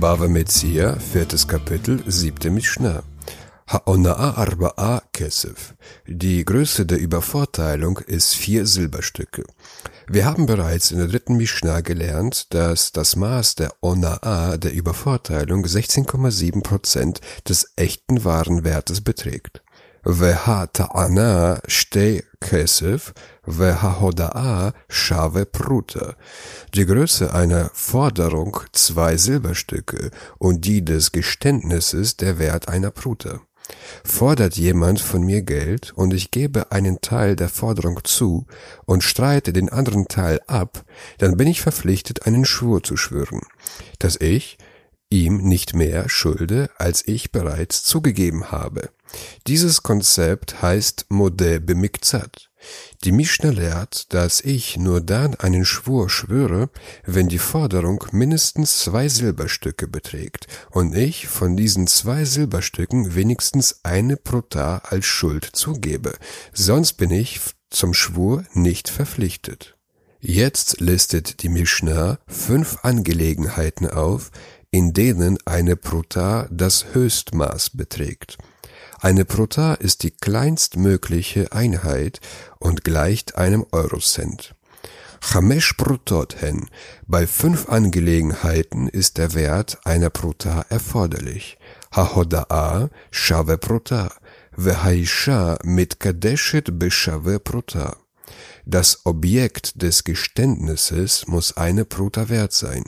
Bava Metzia, viertes Kapitel, siebte Mishnah. Ha'ona'a arba'a kesef. Die Größe der Übervorteilung ist vier Silberstücke. Wir haben bereits in der dritten Mishnah gelernt, dass das Maß der Ona'a, der Übervorteilung, 16,7 Prozent des echten Warenwertes beträgt. והטענה שתי כסף וההודאה שווה פרוטה. Die Größe einer Forderung zwei Silberstücke und die des Geständnisses der Wert einer Prute. Fordert jemand von mir Geld und ich gebe einen Teil der Forderung zu und streite den anderen Teil ab, dann bin ich verpflichtet, einen Schwur zu schwören, dass ich ihm nicht mehr schulde, als ich bereits zugegeben habe. Dieses Konzept heißt Mode bemikzat. Die Mishnah lehrt, dass ich nur dann einen Schwur schwöre, wenn die Forderung mindestens zwei Silberstücke beträgt und ich von diesen zwei Silberstücken wenigstens eine Prota als Schuld zugebe, sonst bin ich zum Schwur nicht verpflichtet. Jetzt listet die Mishnah fünf Angelegenheiten auf, in denen eine Prota das Höchstmaß beträgt. Eine Prota ist die kleinstmögliche Einheit und gleicht einem Eurocent. Chamesh Protot hen. Bei fünf Angelegenheiten ist der Wert einer Prota erforderlich. Hahoda'a shave Prota. Vehaisha mitkadeshet beshave Prota. Das Objekt des Geständnisses muss eine Pruta wert sein.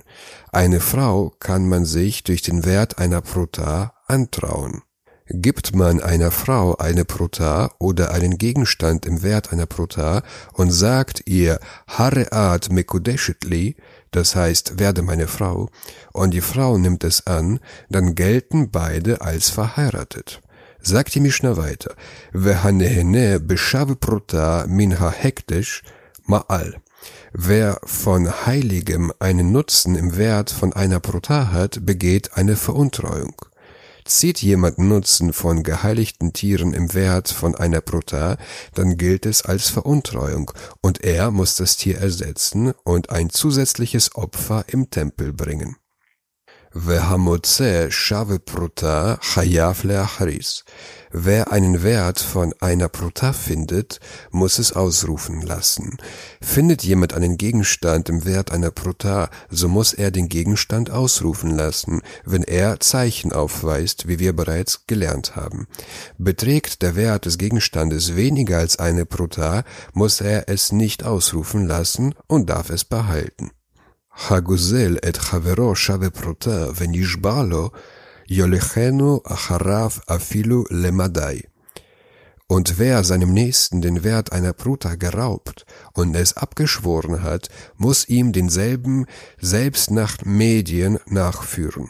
Eine Frau kann man sich durch den Wert einer Pruta antrauen. Gibt man einer Frau eine Pruta oder einen Gegenstand im Wert einer Pruta und sagt ihr Hareat Mekudeshitli, das heißt werde meine Frau, und die Frau nimmt es an, dann gelten beide als verheiratet. Sagt die Mishnah weiter, Vehanehene beshav Pruta minha hektisch ma'al. Wer von Heiligem einen Nutzen im Wert von einer Pruta hat, begeht eine Veruntreuung. Zieht jemand Nutzen von geheiligten Tieren im Wert von einer Pruta, dann gilt es als Veruntreuung und er muss das Tier ersetzen und ein zusätzliches Opfer im Tempel bringen. Vehamotze shave pruta chayav leachris. Wer einen Wert von einer Pruta findet, muss es ausrufen lassen. Findet jemand einen Gegenstand im Wert einer Pruta, so muss er den Gegenstand ausrufen lassen, wenn er Zeichen aufweist, wie wir bereits gelernt haben. Beträgt der Wert des Gegenstandes weniger als eine Pruta, muss er es nicht ausrufen lassen und darf es behalten. הגוזל את חברו שווה פרוטה ונשבע לו, יולכנו אחריו אפילו למדי. Und wer seinem Nächsten den Wert einer Pruta geraubt und es abgeschworen hat, muss ihm denselben selbst nach Medien nachführen.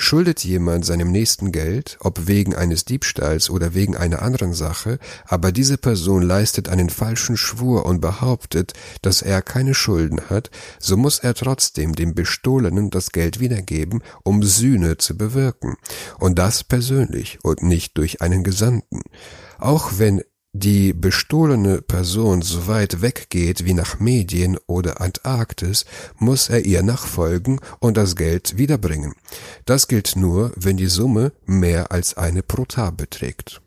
Schuldet jemand seinem Nächsten Geld, ob wegen eines Diebstahls oder wegen einer anderen Sache, aber diese Person leistet einen falschen Schwur und behauptet, dass er keine Schulden hat, so muss er trotzdem dem Bestohlenen das Geld wiedergeben, um Sühne zu bewirken, und das persönlich und nicht durch einen Gesandten. Auch wenn die bestohlene Person so weit weggeht wie nach Medien oder Antarktis, muss er ihr nachfolgen und das Geld wiederbringen. Das gilt nur, wenn die Summe mehr als eine Prota beträgt.